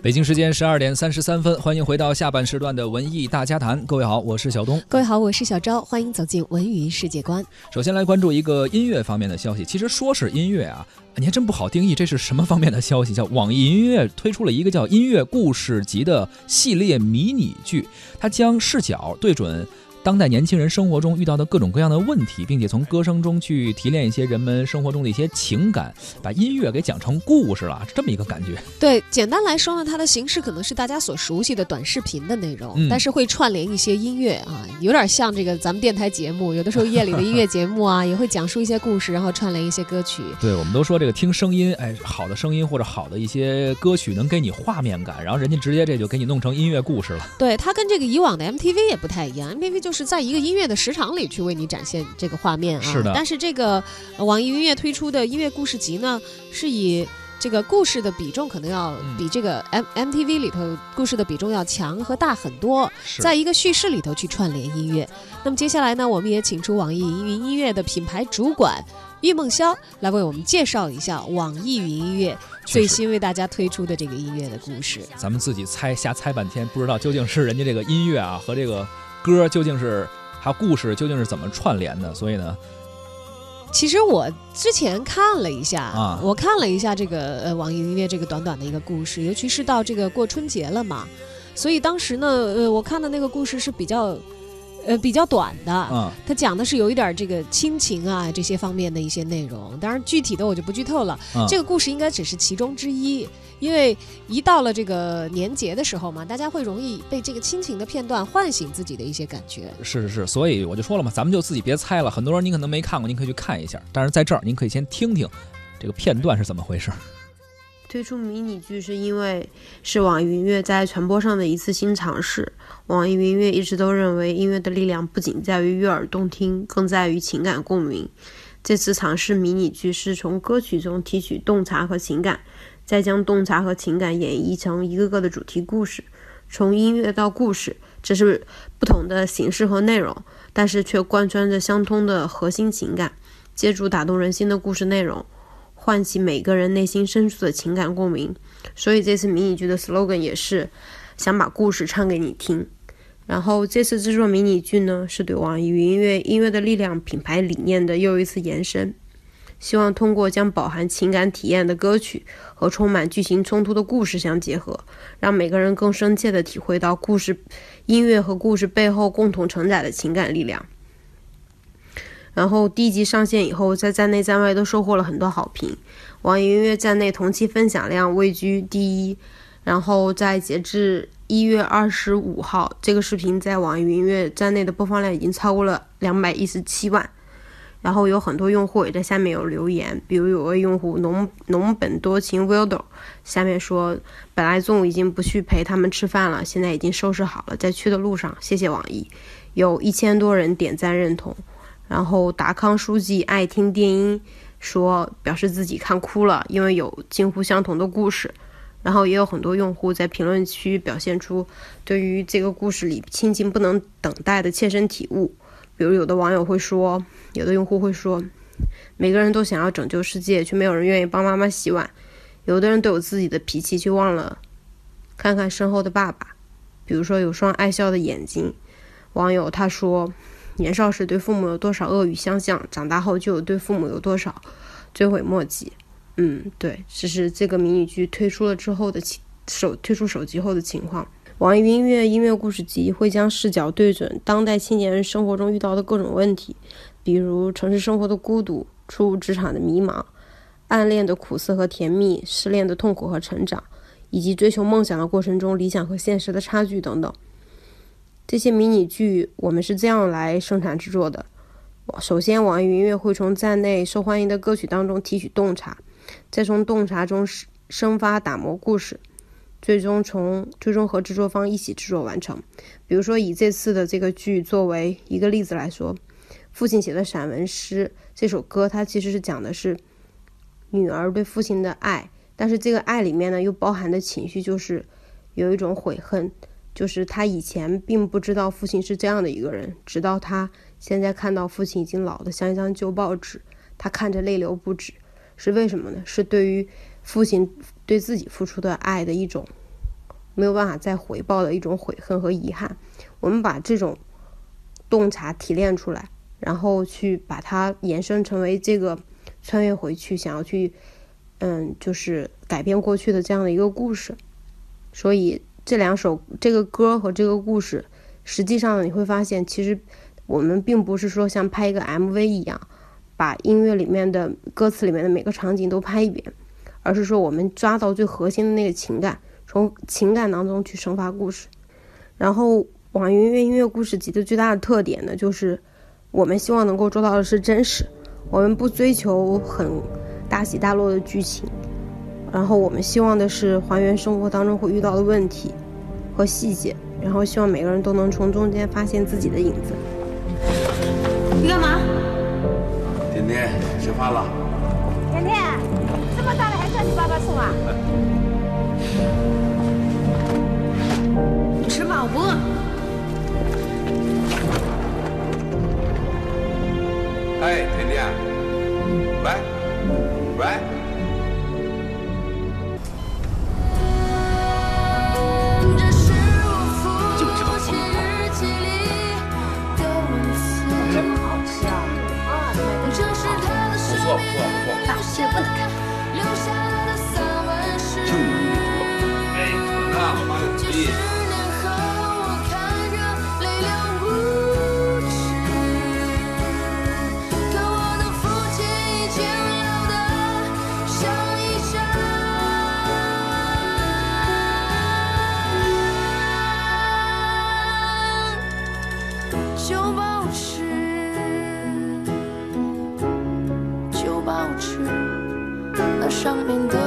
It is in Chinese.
北京时间十二点三十三分，欢迎回到下半时段的文艺大家谈。各位好，我是小东。各位好，我是小昭。欢迎走进文娱世界观。首先来关注一个音乐方面的消息。其实说是音乐啊，你还真不好定义这是什么方面的消息。叫 网易音乐推出了一个叫《音乐故事集》的系列迷你剧，它将视角对准。当代年轻人生活中遇到的各种各样的问题，并且从歌声中去提炼一些人们生活中的一些情感，把音乐给讲成故事了，是这么一个感觉。对，简单来说呢，它的形式可能是大家所熟悉的短视频的内容，但是会串联一些音乐啊，有点像这个咱们电台节目，有的时候夜里的音乐节目啊，也会讲述一些故事，然后串联一些歌曲。对，我们都说这个听声音，哎，好的声音或者好的一些歌曲能给你画面感，然后人家直接这就给你弄成音乐故事了。对，它跟这个以往的 MTV 也不太一样，MTV 就是在一个音乐的。时长里去为你展现这个画面啊，是的。但是这个网易音乐推出的音乐故事集呢，是以这个故事的比重可能要比这个 M M T V 里头故事的比重要强和大很多，在一个叙事里头去串联音乐。那么接下来呢，我们也请出网易云音乐的品牌主管郁梦潇来为我们介绍一下网易云音乐最新为大家推出的这个音乐的故事。咱们自己猜瞎猜半天，不知道究竟是人家这个音乐啊和这个歌究竟是。它故事究竟是怎么串联的？所以呢，其实我之前看了一下啊，我看了一下这个呃网易音乐这个短短的一个故事，尤其是到这个过春节了嘛，所以当时呢，呃，我看的那个故事是比较呃比较短的，嗯，它讲的是有一点这个亲情啊这些方面的一些内容，当然具体的我就不剧透了，这个故事应该只是其中之一。因为一到了这个年节的时候嘛，大家会容易被这个亲情的片段唤醒自己的一些感觉。是是是，所以我就说了嘛，咱们就自己别猜了。很多人您可能没看过，您可以去看一下。但是在这儿，您可以先听听这个片段是怎么回事。推出迷你剧是因为是网易云音乐在传播上的一次新尝试。网易云音乐一直都认为，音乐的力量不仅在于悦耳动听，更在于情感共鸣。这次尝试迷你剧是从歌曲中提取洞察和情感。再将洞察和情感演绎成一个个的主题故事，从音乐到故事，这是不同的形式和内容，但是却贯穿着相通的核心情感。借助打动人心的故事内容，唤起每个人内心深处的情感共鸣。所以这次迷你剧的 slogan 也是想把故事唱给你听。然后这次制作迷你剧呢，是对网易云音乐音乐的力量品牌理念的又一次延伸。希望通过将饱含情感体验的歌曲和充满剧情冲突的故事相结合，让每个人更深切地体会到故事、音乐和故事背后共同承载的情感力量。然后第一集上线以后，在站内站外都收获了很多好评，网易音乐站内同期分享量位居第一。然后在截至一月二十五号，这个视频在网易音乐站内的播放量已经超过了两百一十七万。然后有很多用户也在下面有留言，比如有位用户农农本多情 Wildo 下面说，本来中午已经不去陪他们吃饭了，现在已经收拾好了，在去的路上，谢谢网易，有一千多人点赞认同。然后达康书记爱听电音说，表示自己看哭了，因为有近乎相同的故事。然后也有很多用户在评论区表现出对于这个故事里亲情不能等待的切身体悟。比如有的网友会说，有的用户会说，每个人都想要拯救世界，却没有人愿意帮妈妈洗碗。有的人都有自己的脾气，却忘了看看身后的爸爸。比如说有双爱笑的眼睛。网友他说，年少时对父母有多少恶语相向，长大后就有对父母有多少追悔莫及。嗯，对，这是这个迷你剧推出了之后的情手推出手机后的情况。网易云音乐音乐故事集会将视角对准当代青年人生活中遇到的各种问题，比如城市生活的孤独、初入职场的迷茫、暗恋的苦涩和甜蜜、失恋的痛苦和成长，以及追求梦想的过程中理想和现实的差距等等。这些迷你剧我们是这样来生产制作的：首先，网易云音乐会从站内受欢迎的歌曲当中提取洞察，再从洞察中生发打磨故事。最终从最终和制作方一起制作完成。比如说，以这次的这个剧作为一个例子来说，父亲写的散文诗这首歌，它其实是讲的是女儿对父亲的爱，但是这个爱里面呢，又包含的情绪就是有一种悔恨，就是他以前并不知道父亲是这样的一个人，直到他现在看到父亲已经老得像一张旧报纸，他看着泪流不止。是为什么呢？是对于父亲对自己付出的爱的一种没有办法再回报的一种悔恨和遗憾。我们把这种洞察提炼出来，然后去把它延伸成为这个穿越回去，想要去嗯，就是改变过去的这样的一个故事。所以这两首这个歌和这个故事，实际上你会发现，其实我们并不是说像拍一个 MV 一样，把音乐里面的歌词里面的每个场景都拍一遍，而是说我们抓到最核心的那个情感，从情感当中去生发故事，然后。网易云音乐故事集的最大的特点呢，就是我们希望能够做到的是真实，我们不追求很大起大落的剧情，然后我们希望的是还原生活当中会遇到的问题和细节，然后希望每个人都能从中间发现自己的影子。你干嘛？甜甜，吃饭了。甜甜，这么大了还叫你爸爸送啊？你 吃吧，我不饿。哎，甜甜，喂，喂，不错不错，大吃不能看。就你那个，哎，那我妈有主意。上面的。